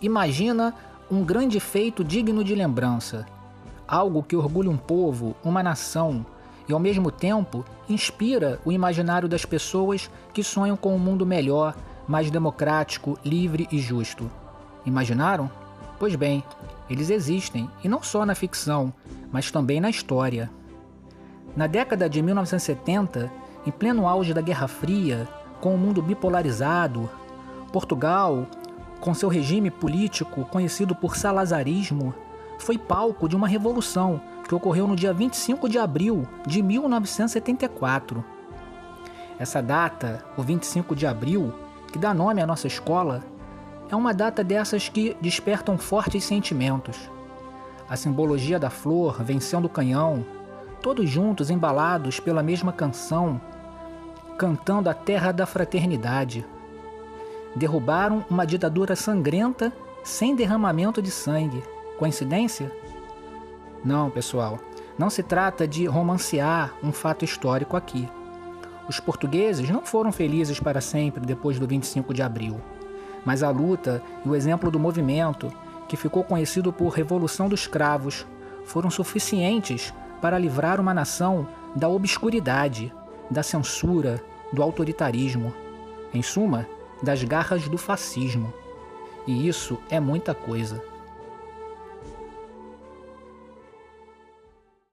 Imagina um grande feito digno de lembrança, algo que orgulha um povo, uma nação e ao mesmo tempo inspira o imaginário das pessoas que sonham com um mundo melhor, mais democrático, livre e justo. Imaginaram? Pois bem, eles existem, e não só na ficção, mas também na história. Na década de 1970, em pleno auge da Guerra Fria, com o mundo bipolarizado, Portugal, com seu regime político conhecido por salazarismo, foi palco de uma revolução que ocorreu no dia 25 de abril de 1974. Essa data, o 25 de abril, que dá nome à nossa escola, é uma data dessas que despertam fortes sentimentos. A simbologia da flor vencendo o canhão, todos juntos embalados pela mesma canção, cantando a terra da fraternidade. Derrubaram uma ditadura sangrenta sem derramamento de sangue. Coincidência? Não, pessoal. Não se trata de romancear um fato histórico aqui. Os portugueses não foram felizes para sempre depois do 25 de abril. Mas a luta e o exemplo do movimento, que ficou conhecido por Revolução dos Cravos, foram suficientes para livrar uma nação da obscuridade, da censura, do autoritarismo, em suma, das garras do fascismo. E isso é muita coisa.